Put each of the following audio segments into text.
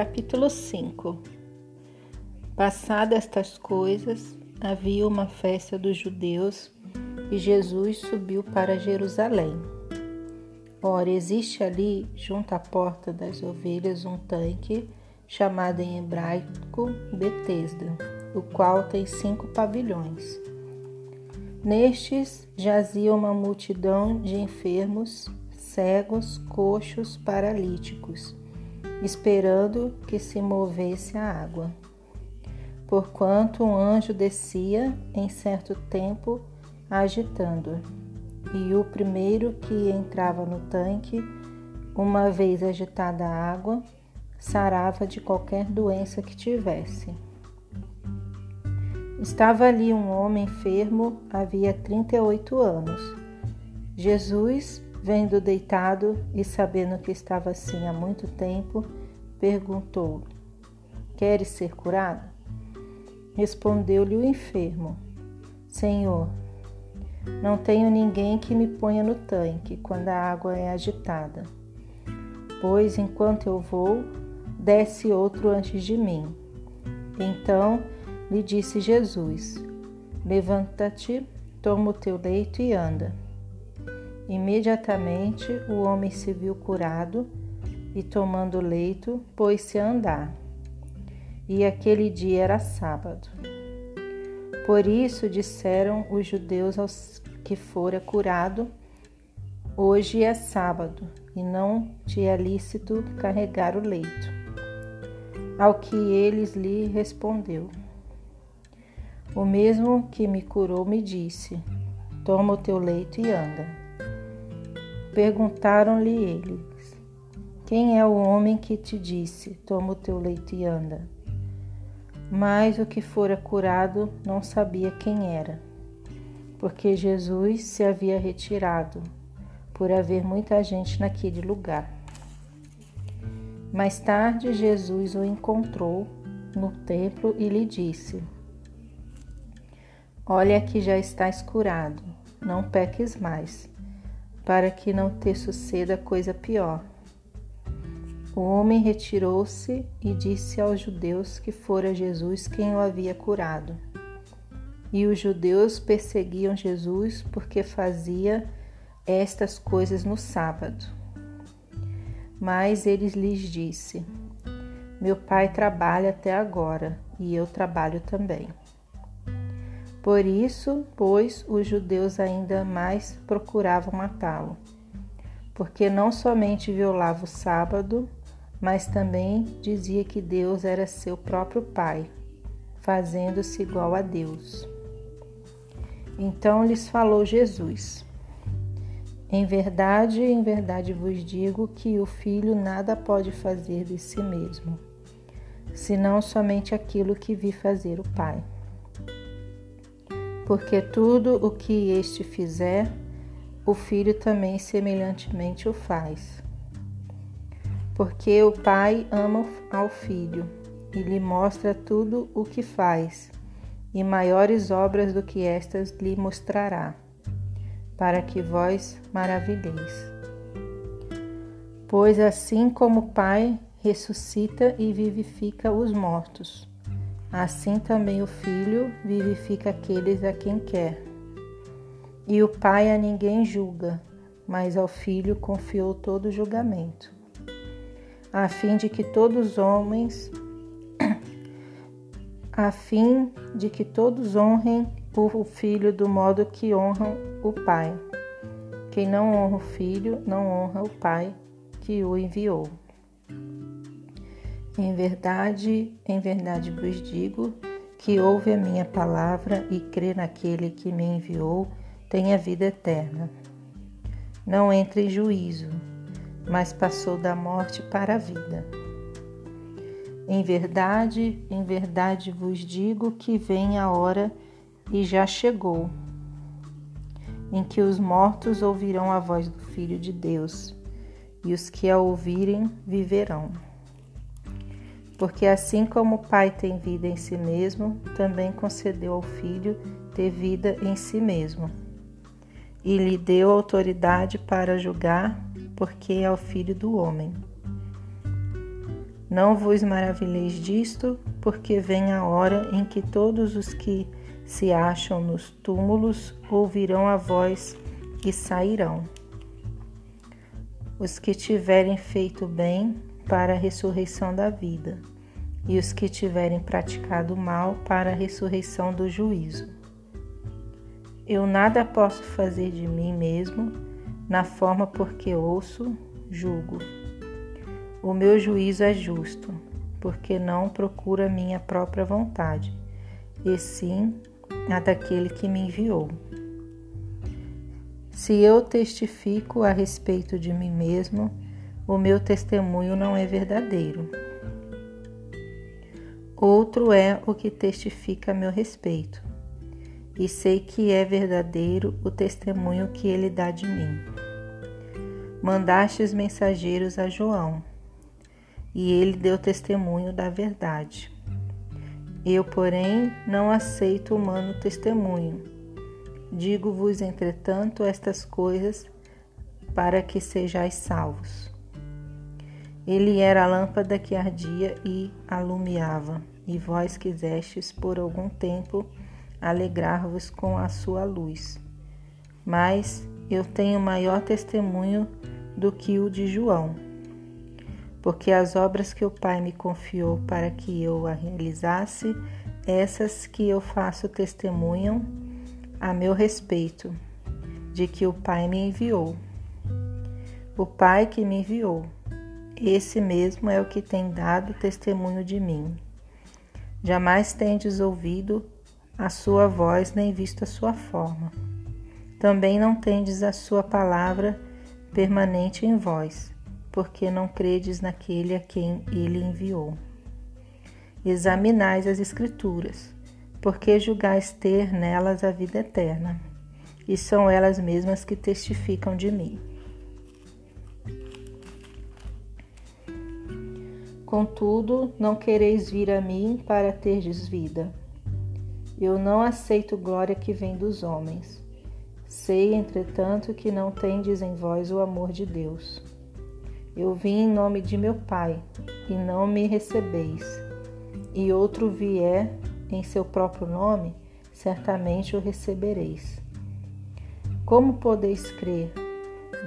Capítulo 5 Passadas estas coisas, havia uma festa dos judeus e Jesus subiu para Jerusalém. Ora, existe ali, junto à porta das ovelhas, um tanque chamado em hebraico Betesda, o qual tem cinco pavilhões. Nestes jazia uma multidão de enfermos, cegos, coxos, paralíticos esperando que se movesse a água. Porquanto um anjo descia em certo tempo agitando, e o primeiro que entrava no tanque, uma vez agitada a água, sarava de qualquer doença que tivesse. Estava ali um homem enfermo havia 38 anos. Jesus Vendo deitado e sabendo que estava assim há muito tempo, perguntou: Queres ser curado? Respondeu-lhe o enfermo: Senhor, não tenho ninguém que me ponha no tanque quando a água é agitada. Pois enquanto eu vou, desce outro antes de mim. Então lhe disse Jesus: Levanta-te, toma o teu leito e anda. Imediatamente o homem se viu curado e, tomando leito, pôs-se a andar. E aquele dia era sábado. Por isso disseram os judeus aos que fora curado: Hoje é sábado e não te é lícito carregar o leito. Ao que eles lhe respondeu: O mesmo que me curou me disse: Toma o teu leito e anda. Perguntaram-lhe eles: Quem é o homem que te disse: Toma o teu leito e anda? Mas o que fora curado não sabia quem era, porque Jesus se havia retirado, por haver muita gente naquele lugar. Mais tarde, Jesus o encontrou no templo e lhe disse: Olha que já estás curado, não peques mais para que não te suceda coisa pior. O homem retirou-se e disse aos judeus que fora Jesus quem o havia curado. E os judeus perseguiam Jesus porque fazia estas coisas no sábado. Mas ele lhes disse: Meu pai trabalha até agora e eu trabalho também. Por isso, pois, os judeus ainda mais procuravam matá-lo, porque não somente violava o sábado, mas também dizia que Deus era seu próprio Pai, fazendo-se igual a Deus. Então lhes falou Jesus: Em verdade, em verdade vos digo que o filho nada pode fazer de si mesmo, senão somente aquilo que vi fazer o Pai porque tudo o que este fizer, o filho também semelhantemente o faz. Porque o pai ama ao filho e lhe mostra tudo o que faz, e maiores obras do que estas lhe mostrará, para que vós maravilheis. Pois assim como o Pai ressuscita e vivifica os mortos, Assim também o Filho vivifica aqueles a quem quer. E o Pai a ninguém julga, mas ao Filho confiou todo o julgamento, a fim de que todos os homens a fim de que todos honrem o Filho do modo que honram o Pai. Quem não honra o Filho não honra o Pai que o enviou. Em verdade, em verdade vos digo que ouve a minha palavra e crê naquele que me enviou, tem a vida eterna. Não entra em juízo, mas passou da morte para a vida. Em verdade, em verdade vos digo que vem a hora e já chegou, em que os mortos ouvirão a voz do Filho de Deus, e os que a ouvirem viverão. Porque assim como o Pai tem vida em si mesmo, também concedeu ao Filho ter vida em si mesmo. E lhe deu autoridade para julgar, porque é o Filho do homem. Não vos maravilheis disto, porque vem a hora em que todos os que se acham nos túmulos ouvirão a voz e sairão. Os que tiverem feito bem para a ressurreição da vida, e os que tiverem praticado mal para a ressurreição do juízo. Eu nada posso fazer de mim mesmo, na forma porque ouço, julgo. O meu juízo é justo, porque não procura minha própria vontade, e sim a daquele que me enviou. Se eu testifico a respeito de mim mesmo, o meu testemunho não é verdadeiro. Outro é o que testifica a meu respeito, e sei que é verdadeiro o testemunho que ele dá de mim. Mandastes mensageiros a João, e ele deu testemunho da verdade. Eu, porém, não aceito humano testemunho. Digo-vos, entretanto, estas coisas para que sejais salvos. Ele era a lâmpada que ardia e alumiava, e vós quisestes por algum tempo alegrar-vos com a sua luz. Mas eu tenho maior testemunho do que o de João, porque as obras que o Pai me confiou para que eu a realizasse, essas que eu faço testemunham a meu respeito, de que o Pai me enviou. O Pai que me enviou esse mesmo é o que tem dado testemunho de mim. Jamais tendes ouvido a sua voz nem visto a sua forma. Também não tendes a sua palavra permanente em vós, porque não credes naquele a quem ele enviou. Examinais as Escrituras, porque julgais ter nelas a vida eterna, e são elas mesmas que testificam de mim. Contudo, não quereis vir a mim para terdes vida. Eu não aceito glória que vem dos homens. Sei, entretanto, que não tendes em vós o amor de Deus. Eu vim em nome de meu Pai, e não me recebeis. E outro vier em seu próprio nome, certamente o recebereis. Como podeis crer,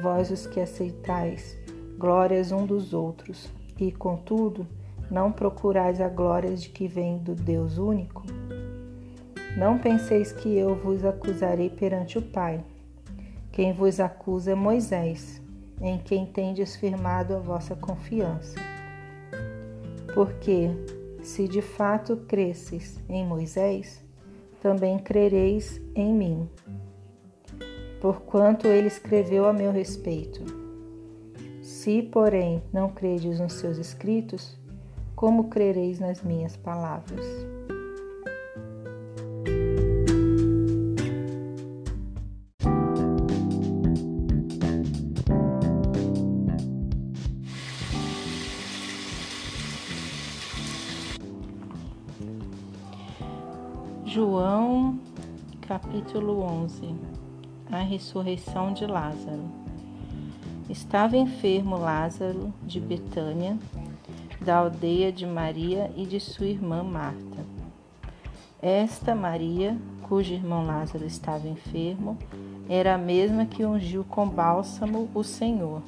vós os que aceitais glórias um dos outros, e, contudo, não procurais a glória de que vem do Deus único? Não penseis que eu vos acusarei perante o Pai. Quem vos acusa é Moisés, em quem tendes firmado a vossa confiança. Porque, se de fato cresces em Moisés, também crereis em mim, porquanto ele escreveu a meu respeito. Se, porém, não credes nos seus escritos, como crereis nas minhas palavras? João, capítulo 11 A ressurreição de Lázaro. Estava enfermo Lázaro de Betânia, da aldeia de Maria e de sua irmã Marta. Esta Maria, cujo irmão Lázaro estava enfermo, era a mesma que ungiu com bálsamo o Senhor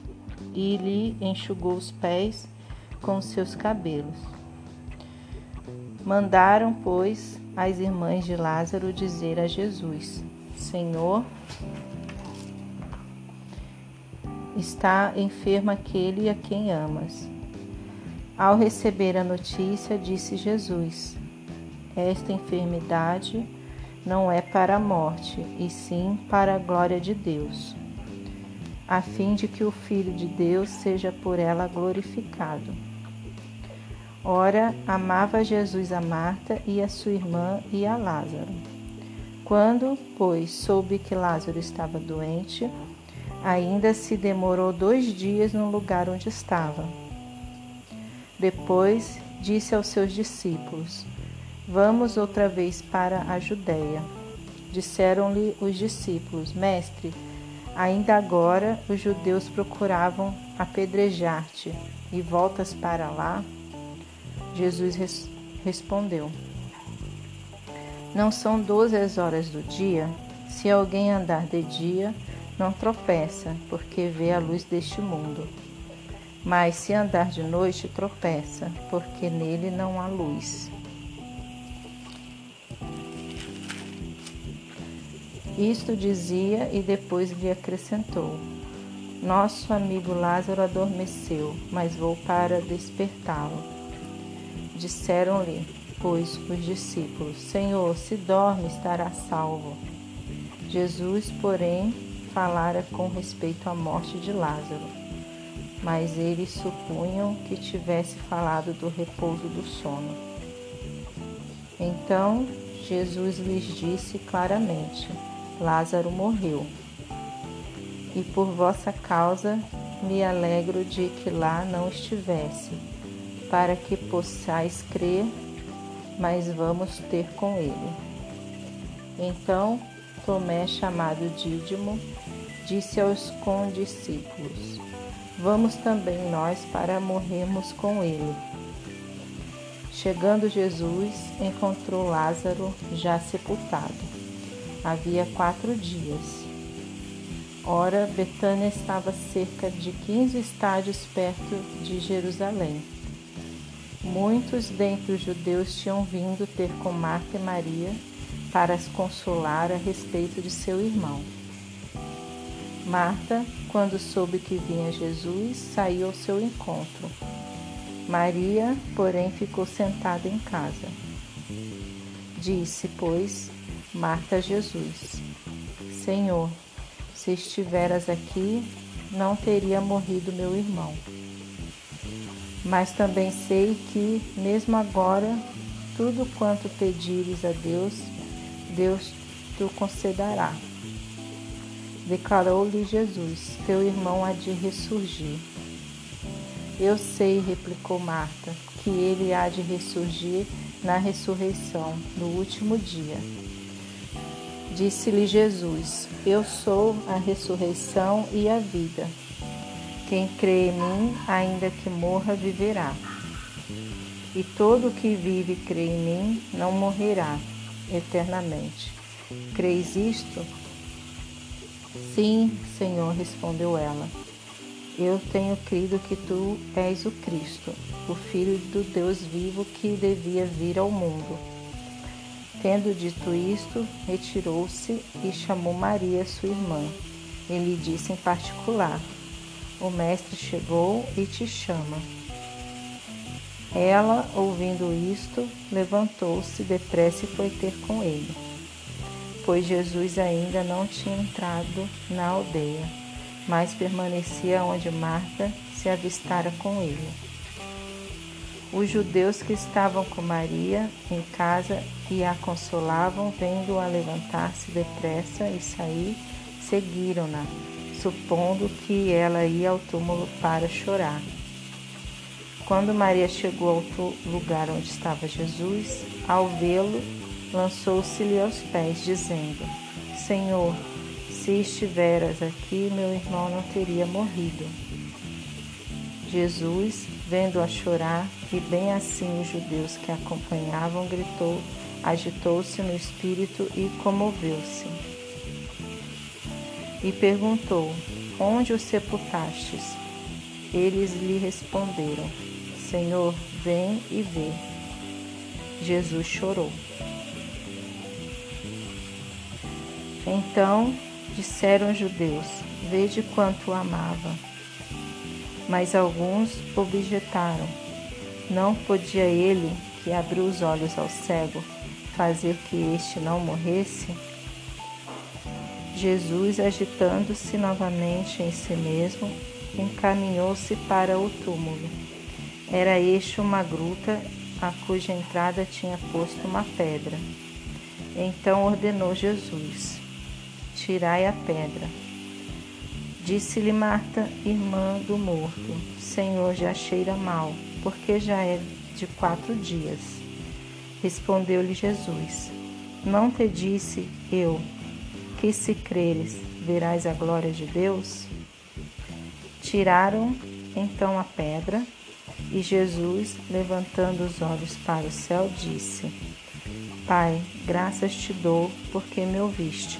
e lhe enxugou os pés com seus cabelos. Mandaram, pois, as irmãs de Lázaro dizer a Jesus: Senhor, está enfermo aquele a quem amas. Ao receber a notícia, disse Jesus: Esta enfermidade não é para a morte, e sim para a glória de Deus, a fim de que o Filho de Deus seja por ela glorificado. Ora, amava Jesus a Marta e a sua irmã e a Lázaro. Quando, pois, soube que Lázaro estava doente, Ainda se demorou dois dias no lugar onde estava. Depois disse aos seus discípulos: Vamos outra vez para a Judéia. Disseram-lhe os discípulos: Mestre, ainda agora os judeus procuravam apedrejar-te, e voltas para lá? Jesus res respondeu: Não são doze as horas do dia? Se alguém andar de dia, não tropeça, porque vê a luz deste mundo. Mas se andar de noite, tropeça, porque nele não há luz. Isto dizia e depois lhe acrescentou: Nosso amigo Lázaro adormeceu, mas vou para despertá-lo. Disseram-lhe, pois, os discípulos: Senhor, se dorme, estará salvo. Jesus, porém, falara com respeito à morte de Lázaro, mas eles supunham que tivesse falado do repouso do sono. Então Jesus lhes disse claramente: Lázaro morreu. E por vossa causa me alegro de que lá não estivesse, para que possais crer, mas vamos ter com ele. Então Tomé, chamado Dídimo, disse aos condiscípulos: Vamos também nós para morrermos com ele. Chegando Jesus, encontrou Lázaro já sepultado havia quatro dias. Ora, Betânia estava cerca de quinze estádios perto de Jerusalém. Muitos dentre os judeus tinham vindo ter com Marta e Maria para as consolar a respeito de seu irmão. Marta, quando soube que vinha Jesus, saiu ao seu encontro. Maria, porém, ficou sentada em casa. Disse, pois, Marta Jesus: Senhor, se estiveras aqui, não teria morrido meu irmão. Mas também sei que, mesmo agora, tudo quanto pedires a Deus, Deus te concederá. Declarou-lhe Jesus: Teu irmão há de ressurgir. Eu sei, replicou Marta, que ele há de ressurgir na ressurreição, no último dia. Disse-lhe Jesus: Eu sou a ressurreição e a vida. Quem crê em mim, ainda que morra, viverá. E todo que vive e crê em mim não morrerá eternamente. Creis isto? Sim, Senhor, respondeu ela. Eu tenho crido que tu és o Cristo, o Filho do Deus vivo que devia vir ao mundo. Tendo dito isto, retirou-se e chamou Maria, sua irmã. Ele disse em particular: O mestre chegou e te chama. Ela, ouvindo isto, levantou-se depressa e foi ter com ele, pois Jesus ainda não tinha entrado na aldeia, mas permanecia onde Marta se avistara com ele. Os judeus que estavam com Maria em casa e a consolavam, vendo-a levantar-se depressa e sair, seguiram-na, supondo que ela ia ao túmulo para chorar. Quando Maria chegou ao lugar onde estava Jesus, ao vê-lo, lançou-se-lhe aos pés, dizendo: Senhor, se estiveras aqui, meu irmão não teria morrido. Jesus, vendo-a chorar, e bem assim os judeus que a acompanhavam, gritou, agitou-se no espírito e comoveu-se. E perguntou: Onde o sepultastes? Eles lhe responderam: Senhor, vem e vê. Jesus chorou. Então disseram os judeus: Vede quanto o amava. Mas alguns objetaram: Não podia ele, que abriu os olhos ao cego, fazer que este não morresse? Jesus, agitando-se novamente em si mesmo, encaminhou-se para o túmulo. Era este uma gruta a cuja entrada tinha posto uma pedra. Então ordenou Jesus: Tirai a pedra. Disse-lhe Marta, irmã do morto: Senhor, já cheira mal, porque já é de quatro dias. Respondeu-lhe Jesus: Não te disse eu que, se creres, verás a glória de Deus? Tiraram então a pedra E Jesus, levantando os olhos para o céu, disse: Pai, graças te dou porque me ouviste.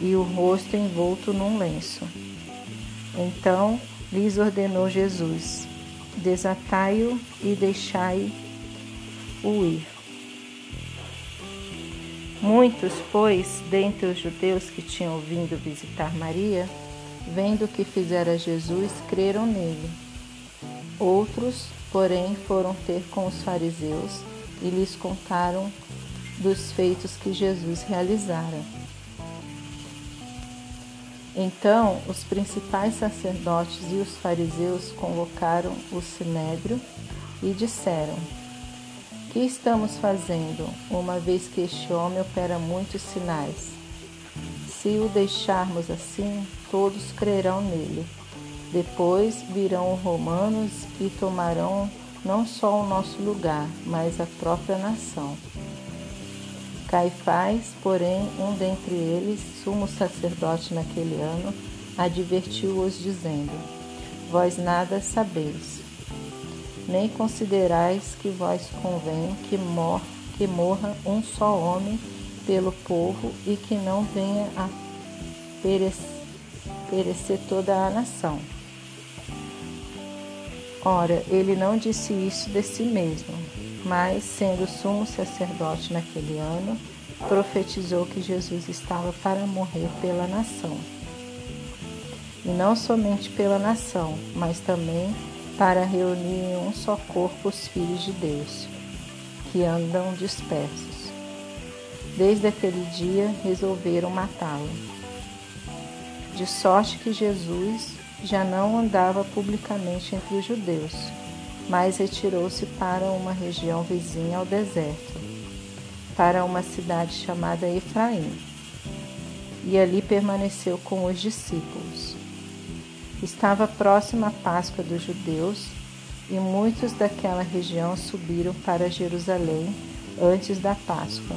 e o rosto envolto num lenço. Então lhes ordenou Jesus: Desatai-o e deixai-o ir. Muitos, pois, dentre os judeus que tinham vindo visitar Maria, vendo o que fizera Jesus, creram nele. Outros, porém, foram ter com os fariseus e lhes contaram dos feitos que Jesus realizara. Então, os principais sacerdotes e os fariseus convocaram o sinédrio e disseram: que estamos fazendo, uma vez que este homem opera muitos sinais? Se o deixarmos assim, todos crerão nele. Depois virão os romanos e tomarão não só o nosso lugar, mas a própria nação. Caifás, porém, um dentre eles, sumo sacerdote naquele ano, advertiu-os, dizendo: Vós nada sabeis nem considerais que vós convém que, mor que morra um só homem pelo povo e que não venha a perecer, perecer toda a nação. Ora, ele não disse isso de si mesmo, mas, sendo sumo sacerdote naquele ano, profetizou que Jesus estava para morrer pela nação. E não somente pela nação, mas também para reunir em um só corpo os filhos de Deus, que andam dispersos. Desde aquele dia resolveram matá-lo. De sorte que Jesus já não andava publicamente entre os judeus, mas retirou-se para uma região vizinha ao deserto, para uma cidade chamada Efraim, e ali permaneceu com os discípulos. Estava próxima a Páscoa dos judeus e muitos daquela região subiram para Jerusalém antes da Páscoa,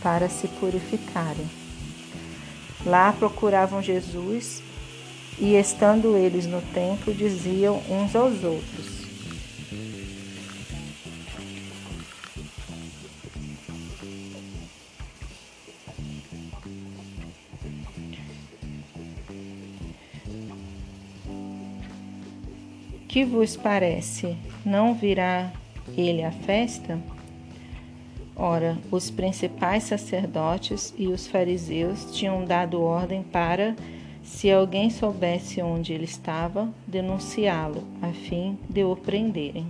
para se purificarem. Lá procuravam Jesus e, estando eles no templo, diziam uns aos outros: Que vos parece? Não virá ele à festa? Ora, os principais sacerdotes e os fariseus tinham dado ordem para, se alguém soubesse onde ele estava, denunciá-lo, a fim de o prenderem.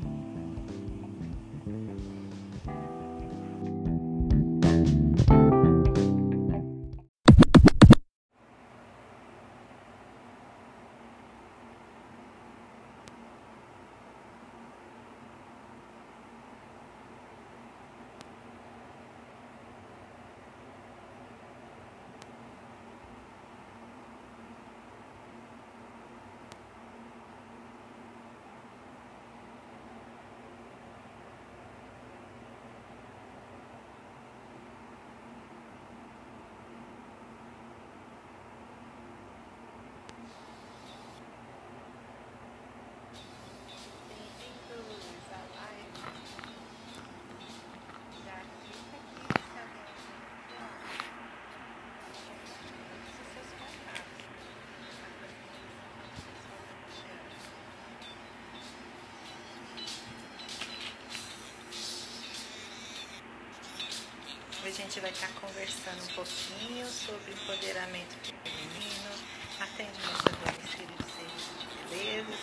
A gente vai estar conversando um pouquinho sobre empoderamento feminino, atendimento a domicílio de serviço de beleza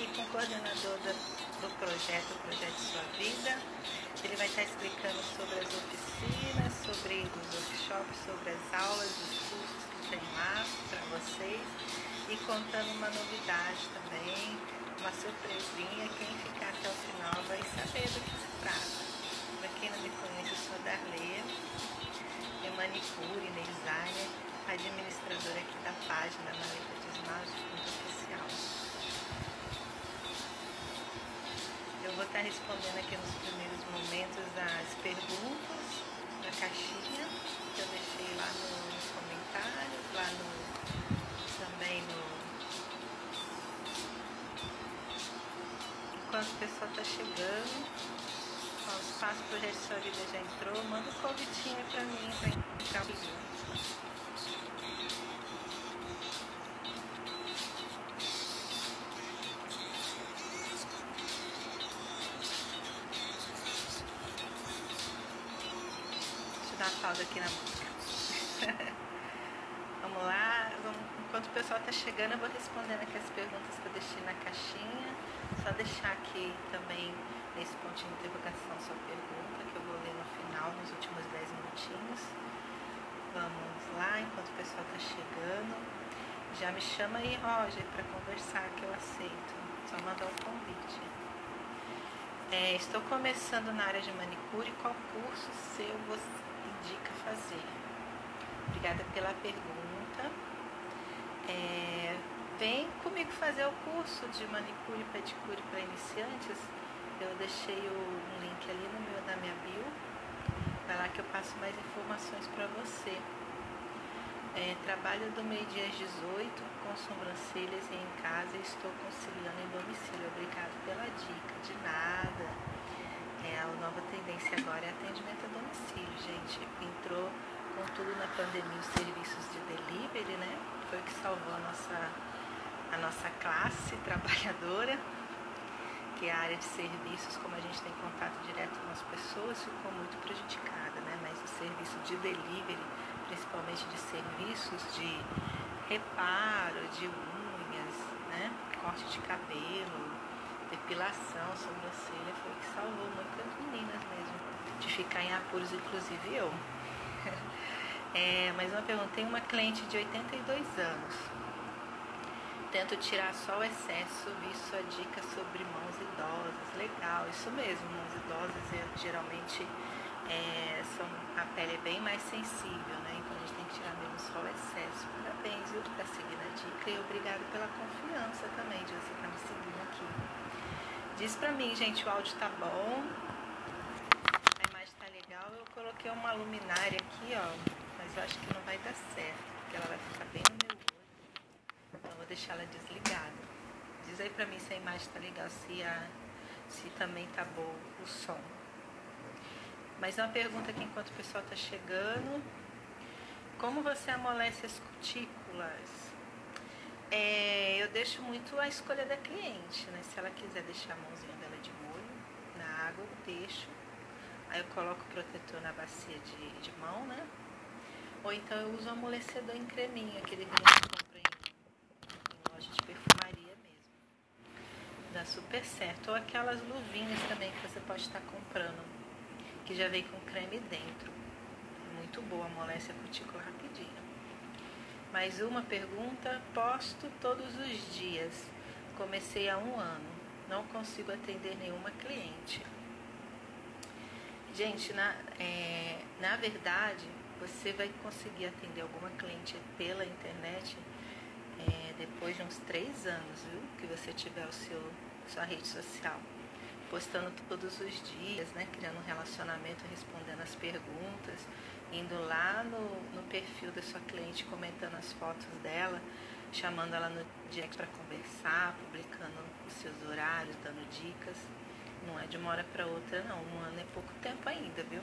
e com o coordenador do projeto, o Projeto Sua Vida. Ele vai estar explicando sobre as oficinas, sobre os workshops, sobre as aulas, os cursos que tem lá para vocês e contando uma novidade também, uma surpresinha. Quem ficar até o final vai saber do que Prata. Para me conhece, eu manicure, designer, administradora aqui da página Maleta de Esmalte Ponto Oficial. Eu vou estar respondendo aqui nos primeiros momentos as perguntas na caixinha que eu deixei lá nos comentários, lá no também no enquanto o pessoal está chegando. Sua Vida já entrou. Manda um convitinho para mim para entrar o dar pausa aqui na música. vamos lá, vamos, enquanto o pessoal está chegando, eu vou respondendo aqui as perguntas que eu deixei na caixinha. Só deixar aqui também nesse pontinho de interrogação sua pergunta, que eu vou ler no final, nos últimos 10 minutinhos. Vamos lá, enquanto o pessoal está chegando. Já me chama aí, Roger, para conversar, que eu aceito. Só mandar um convite. É, estou começando na área de manicure. Qual curso seu você indica fazer? Obrigada pela pergunta. É, vem comigo fazer o curso de manicure e pedicure para iniciantes. Eu deixei o link ali no meu da minha bio. Vai lá que eu passo mais informações para você. É, trabalho do meio-dia às 18 com sobrancelhas em casa e estou conciliando em domicílio. Obrigado pela dica. De nada. É, a nova tendência agora é atendimento a domicílio, gente. Entrou com tudo na pandemia os serviços de delivery, né? Foi o que salvou a nossa a nossa classe trabalhadora, que é a área de serviços, como a gente tem contato direto com as pessoas, ficou muito prejudicada, né? Mas o serviço de delivery, principalmente de serviços de reparo, de unhas, né? Corte de cabelo, depilação, sobrancelha, foi o que salvou muitas meninas mesmo de ficar em apuros, inclusive eu. É, mas uma pergunta, tem uma cliente de 82 anos, tento tirar só o excesso, vi sua dica sobre mãos idosas. Legal, isso mesmo, mãos idosas é, geralmente é, são, a pele é bem mais sensível, né? Então a gente tem que tirar mesmo só o excesso. Parabéns, viu, por seguir a dica e obrigado pela confiança também de você estar me seguindo aqui. Diz pra mim, gente, o áudio tá bom, a imagem tá legal. Eu coloquei uma luminária aqui, ó, mas eu acho que não vai dar certo, porque ela vai ficar bem no meu deixar ela desligada. Diz aí pra mim se a imagem tá legal, se, a, se também tá bom o som. Mas uma pergunta aqui enquanto o pessoal tá chegando. Como você amolece as cutículas? É, eu deixo muito a escolha da cliente, né? Se ela quiser deixar a mãozinha dela de molho na água, eu deixo. Aí eu coloco o protetor na bacia de, de mão, né? Ou então eu uso o amolecedor em creminho, aquele que dá super certo. Ou aquelas luvinhas também que você pode estar comprando, que já vem com creme dentro. Muito boa, amolece a cutícula rapidinho. Mais uma pergunta, posto todos os dias. Comecei há um ano, não consigo atender nenhuma cliente. Gente, na, é, na verdade, você vai conseguir atender alguma cliente pela internet depois de uns três anos, viu? Que você tiver o seu sua rede social, postando todos os dias, né? Criando um relacionamento, respondendo as perguntas, indo lá no, no perfil da sua cliente, comentando as fotos dela, chamando ela no direct para conversar, publicando os seus horários, dando dicas. Não é de uma hora para outra, não. Um ano é pouco tempo ainda, viu?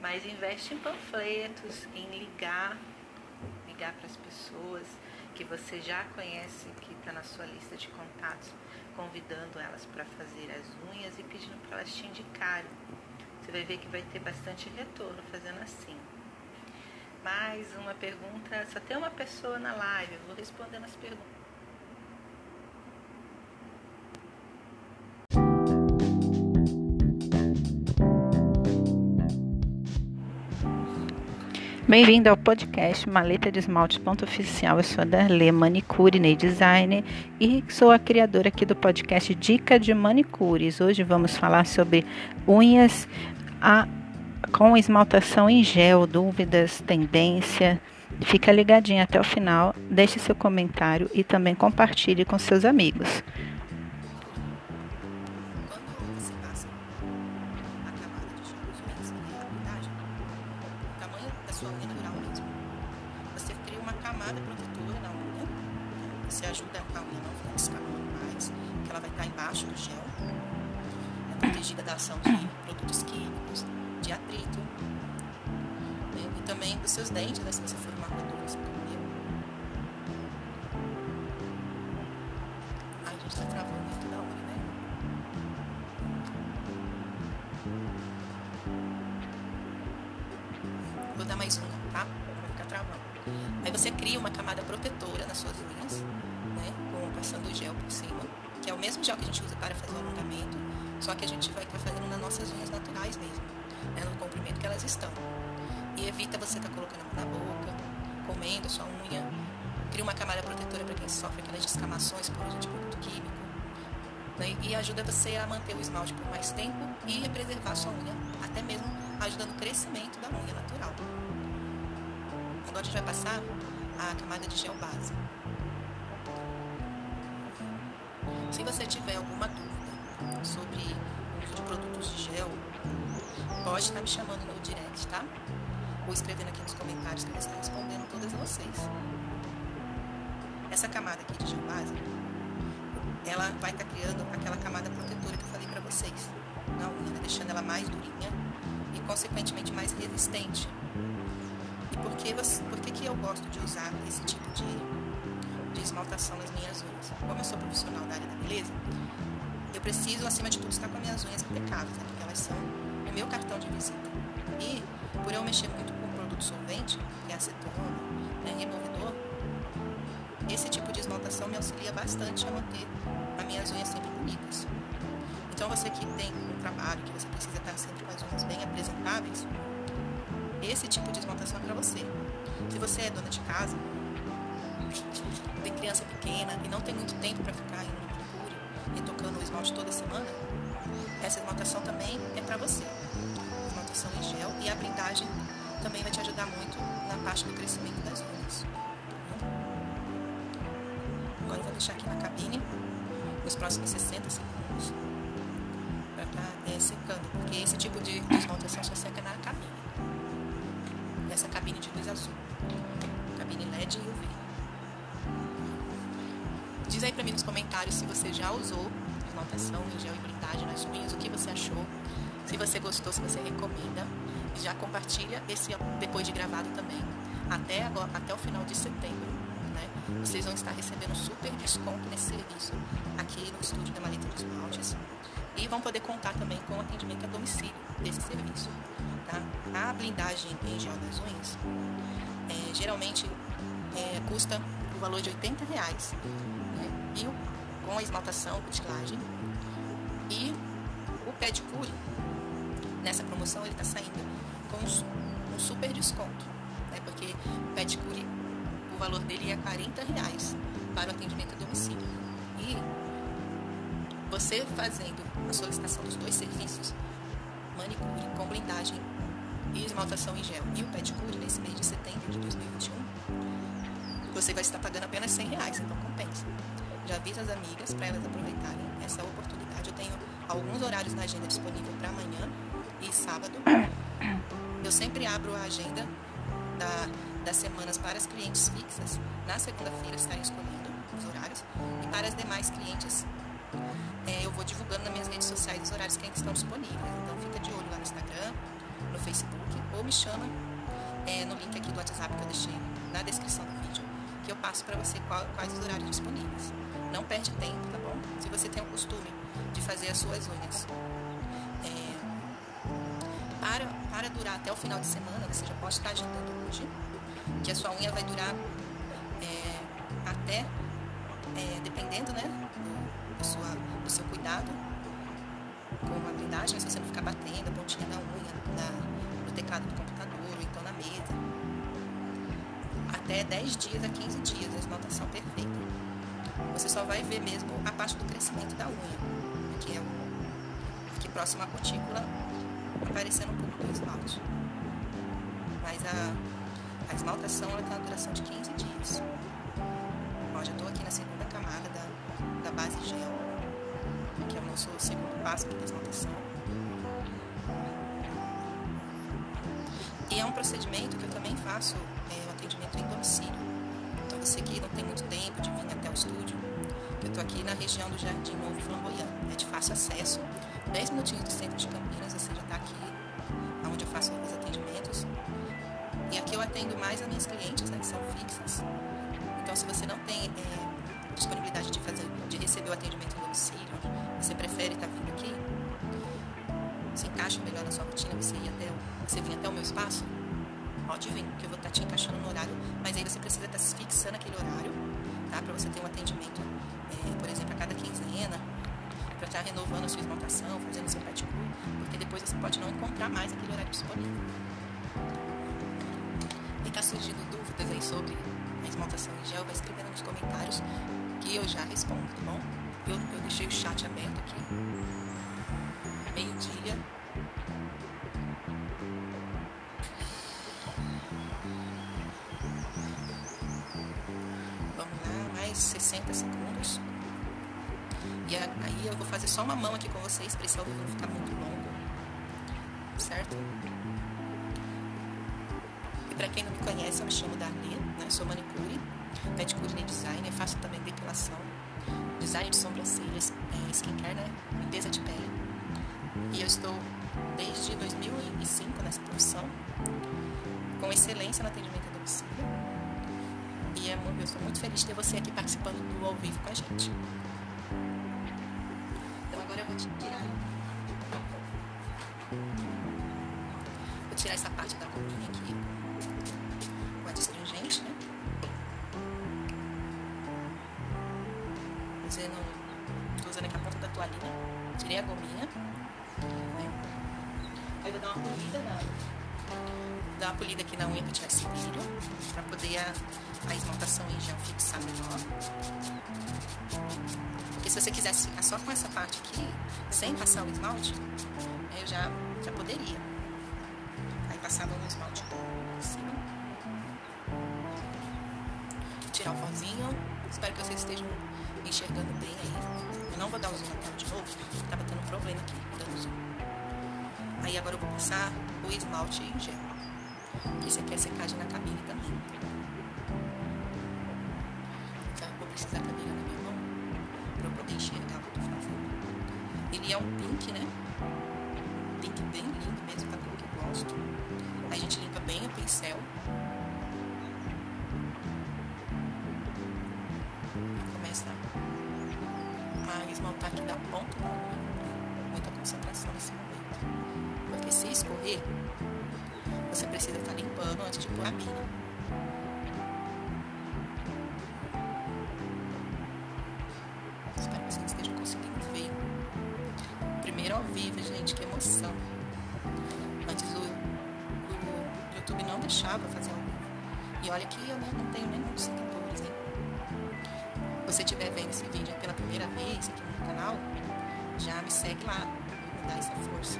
Mas investe em panfletos, em ligar, ligar para as pessoas que você já conhece, que está na sua lista de contatos, convidando elas para fazer as unhas e pedindo para elas te indicarem. Você vai ver que vai ter bastante retorno fazendo assim. Mais uma pergunta, só tem uma pessoa na live, eu vou respondendo as perguntas. Bem-vindo ao podcast Maleta de Esmalte Ponto Oficial. Eu sou a Darlê Manicure Nail Designer e sou a criadora aqui do podcast Dica de Manicures. Hoje vamos falar sobre unhas a, com esmaltação em gel, dúvidas, tendência. Fica ligadinho até o final, deixe seu comentário e também compartilhe com seus amigos. Gravado também. Até, agora, até o final de setembro. Né? Vocês vão estar recebendo super desconto nesse serviço aqui no estúdio da Maleta dos Maltes e vão poder contar também com o atendimento a domicílio desse serviço. Tá? A blindagem em gel das é, geralmente é, custa o valor de 80 reais. Né? E com a esmaltação, cutilagem e o pedicure, nessa promoção ele está saindo com um, um super desconto, né? porque o pedicure, o valor dele é 40 reais para o atendimento a domicílio. E você fazendo a solicitação dos dois serviços, manicure com blindagem e esmaltação em gel e o pedicure nesse mês de setembro de 2021, você vai estar pagando apenas 100 reais, então compensa. Já avisa as amigas para elas aproveitarem essa oportunidade. Eu tenho alguns horários na agenda disponível para amanhã e sábado. Eu sempre abro a agenda da, das semanas para as clientes fixas na segunda-feira estarem escolhendo os horários e para as demais clientes é, eu vou divulgando nas minhas redes sociais os horários que ainda estão disponíveis. Então fica de olho lá no Instagram, no Facebook ou me chama é, no link aqui do WhatsApp que eu deixei na descrição do vídeo, que eu passo para você qual, quais os horários disponíveis. Não perde tempo, tá bom? Se você tem o costume de fazer as suas unhas durar até o final de semana, você já pode estar agendando hoje, que a sua unha vai durar é, até, é, dependendo, né? Do, sua, do seu cuidado com a blindagem, se você não ficar batendo a pontinha da unha na, no teclado do computador ou então na mesa. até 10 dias a 15 dias, a esmaltação perfeita. Você só vai ver mesmo a parte do crescimento da unha, que é aqui próximo à cutícula, aparecendo um pouco do esmalte. Mas a, a esmaltação ela tem uma duração de 15 dias. Ó, já estou aqui na segunda camada da, da base gel, que é o nosso segundo passo da esmaltação. E é um procedimento que eu também faço é, o atendimento em domicílio. Então você que não tem muito tempo de vir até o estúdio, eu estou aqui na região do Jardim Novo Flamboyant, é de fácil acesso, 10 minutinhos do centro de Campinas, você já está aqui, onde eu faço os atendimentos. E aqui eu atendo mais as minhas clientes, né, que são fixas. Então se você não tem é, disponibilidade de fazer, de receber o atendimento em domicílio, você prefere estar tá vindo aqui, se encaixa melhor na sua rotina, você ir até, você vir até o meu espaço, pode vir, que eu vou estar tá te encaixando no horário, mas aí você precisa estar tá se fixando aquele horário, tá? Para você ter um atendimento, é, por exemplo, a cada quinzena, para estar renovando a sua esmaltação, fazendo seu pedicure, porque depois você pode não encontrar mais aquele horário disponível. E está surgindo dúvidas aí sobre a esmaltação em gel, vai escrevendo nos comentários que eu já respondo, tá bom? Eu, eu deixei o chat aberto aqui. Meio-dia. Vamos lá, mais 60 segundos. E aí eu vou fazer só uma mão aqui com vocês, para esse áudio não ficar muito longo. Certo? E para quem não me conhece, eu me chamo Darlene, né? sou manicure, pedicure e designer, faço também depilação, design de sobrancelhas, é, skincare, né? limpeza de pele. E eu estou desde 2005 nessa profissão, com excelência no atendimento a domicílio. E é, eu estou muito feliz de ter você aqui participando do ao vivo com a gente vou tirar. Vou essa parte da copinha aqui com a destringente, né? Usando, tô usando aqui a ponta da toalhinha. Tirei a gominha. Né? Aí vou dar uma polida na. Dar uma polida aqui na unha pra tirar esse brilho. Pra poder a, a esmaltação em gel fixar melhor. Porque se você quisesse ficar só com essa parte aqui, sem passar o esmalte, eu já, já poderia. Aí passava o esmalte por cima. Tirar o pozinho. Espero que vocês estejam enxergando bem aí. Eu não vou dar o zoom na tela de novo, tava tendo um problema aqui dando zoom. Aí agora eu vou passar o esmalte em gel. Isso aqui é secagem na cabine também. Então eu vou precisar também enxergar o que eu tô fazendo. Ele é um pink, né? Pink bem lindo mesmo, da cor que eu gosto. A gente limpa bem o pincel. Começa a esmaltar aqui da ponta da unha. Muita concentração nesse momento. Porque se escorrer, você precisa estar limpando antes de pôr a mina. Deixava fazer ao vivo. E olha que eu né, não tenho nem muitos seguidores, hein? Você estiver vendo esse vídeo pela primeira vez aqui no canal, já me segue lá, me dá essa força.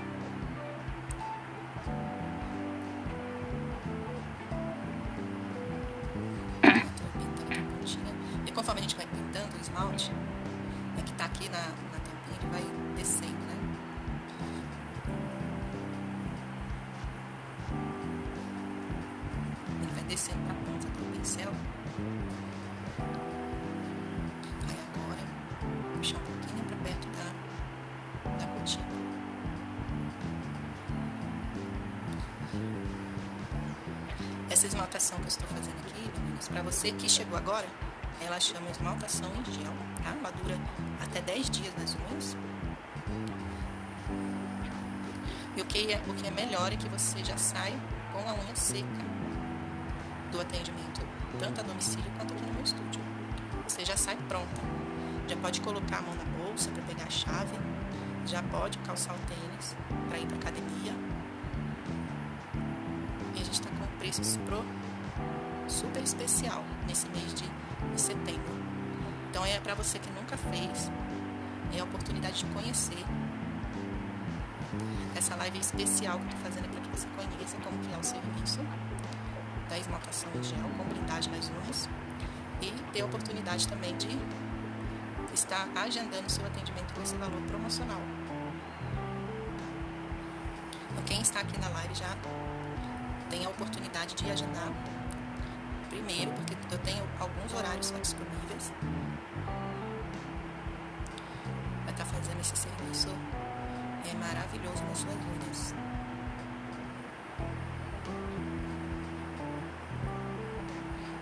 Essa esmaltação que eu estou fazendo aqui, meninas, para você que chegou agora, ela chama esmaltação em gel, tá? Ela dura até 10 dias nas unhas. E o que, é, o que é melhor é que você já sai com a unha seca do atendimento, tanto a domicílio quanto aqui no meu estúdio. Você já sai pronta. Já pode colocar a mão na bolsa para pegar a chave, já pode calçar o tênis para ir para academia. Preços super especial nesse mês de, de setembro. Então é para você que nunca fez, é a oportunidade de conhecer essa live especial que eu estou fazendo para que você conheça como que é o serviço da esmaltação em gel com blindagem nas unhas e ter a oportunidade também de estar agendando seu atendimento com esse valor promocional. De agendar primeiro, porque eu tenho alguns horários só disponíveis para estar fazendo esse serviço é maravilhoso nas suas unhas.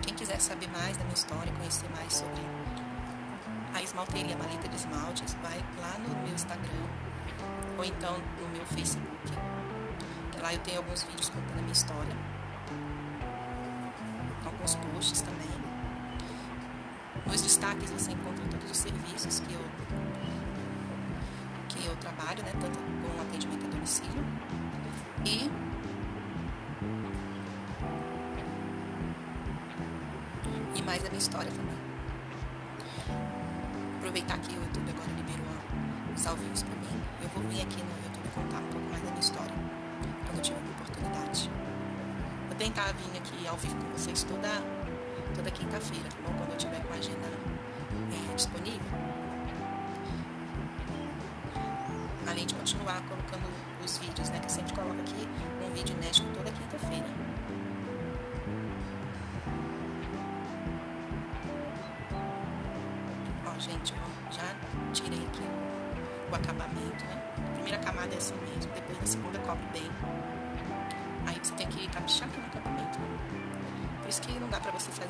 Quem quiser saber mais da minha história, conhecer mais sobre a esmalteria Maleta de Esmaltes, vai lá no meu Instagram ou então no meu Facebook. Lá eu tenho alguns vídeos contando a minha história. Alguns posts também. Nos destaques você encontra todos os serviços que eu que eu trabalho, né, tanto com atendimento a domicílio e e mais a minha história também. Aproveitar que o YouTube agora liberou os ao para mim, eu vou vir aqui no YouTube contar um pouco mais da minha história tentar vir aqui ao vivo com vocês toda toda quinta-feira, tá bom? Quando eu tiver com a agenda é, disponível. além de continuar colocando os vídeos, né? Que eu sempre coloco aqui um vídeo inédito toda quinta-feira. Ó, gente, ó, já tirei aqui o, acabamento, né? A primeira camada é assim mesmo, depois a segunda cobre bem. Aí você tem que caprichar aqui no acabamento. Por isso que não dá pra você fazer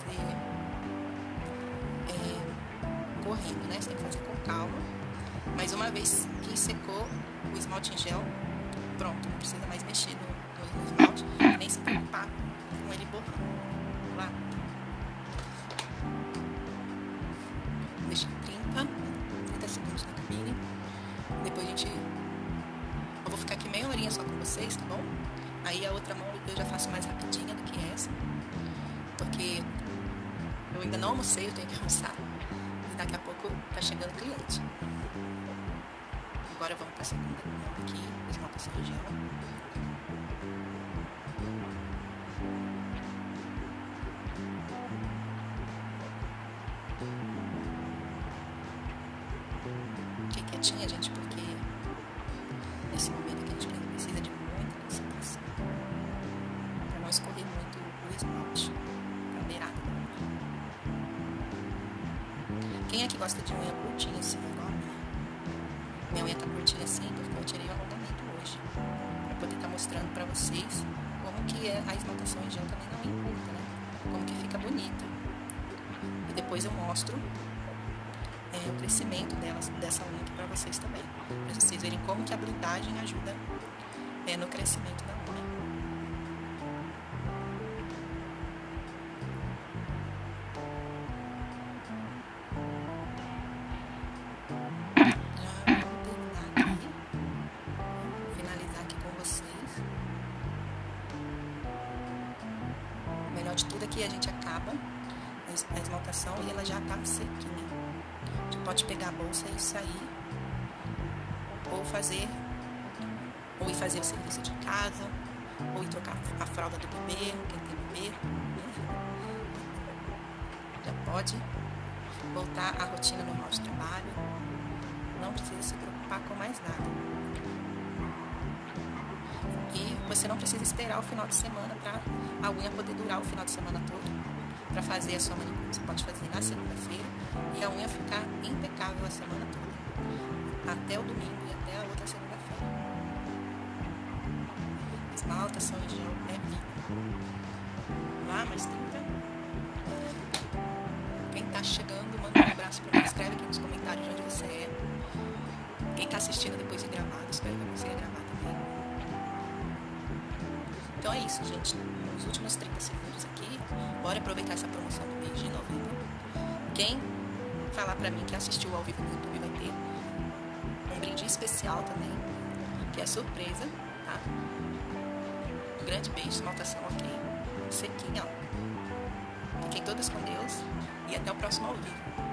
é, correndo, né? Você tem que fazer com calma mas uma vez que secou o esmalte em gel, pronto, não precisa mais mexer no, no esmalte, nem se preocupar com ele borrando. Vamos lá? Deixa 30, 30 segundos na cabine. Depois a gente. Eu vou ficar aqui meia horinha só com vocês, tá bom? Aí a outra mão eu já faço mais rapidinha do que essa. Porque eu ainda não almocei, eu tenho que almoçar. E daqui a pouco tá chegando cliente. Agora vamos para segunda reunião aqui, esmaltação de gel. Fiquei quietinha, gente, porque gosta de unha curtinha assim, igual a minha? Minha unha tá curtinha assim porque eu tirei o alongamento hoje. Pra poder estar tá mostrando pra vocês como que é a esmaltação em gel também não encurta, né? Como que fica bonita. E depois eu mostro é, o crescimento delas, dessa unha aqui pra vocês também. Pra vocês verem como que a blindagem ajuda é, no crescimento esperar o final de semana para a unha poder durar o final de semana todo para fazer a sua manicure. Você pode fazer na segunda-feira e a unha ficar impecável a semana toda. Até o domingo e até a outra segunda-feira. Esmaltação e gel é vida. Lá, mais 30. Quem tá chegando, manda um abraço para mim. Escreve aqui nos comentários de onde você é. Quem tá assistindo depois de gravado, espero que você gravar também. Então é isso, gente. Nos últimos 30 segundos aqui, bora aproveitar essa promoção do mês de novembro. Quem falar pra mim que assistiu ao vivo no YouTube vai ter um brinde especial também, que é surpresa, tá? Um grande beijo, maltação ok. Sequinha, ó. todas com Deus e até o próximo ao vivo.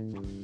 Mm-hmm.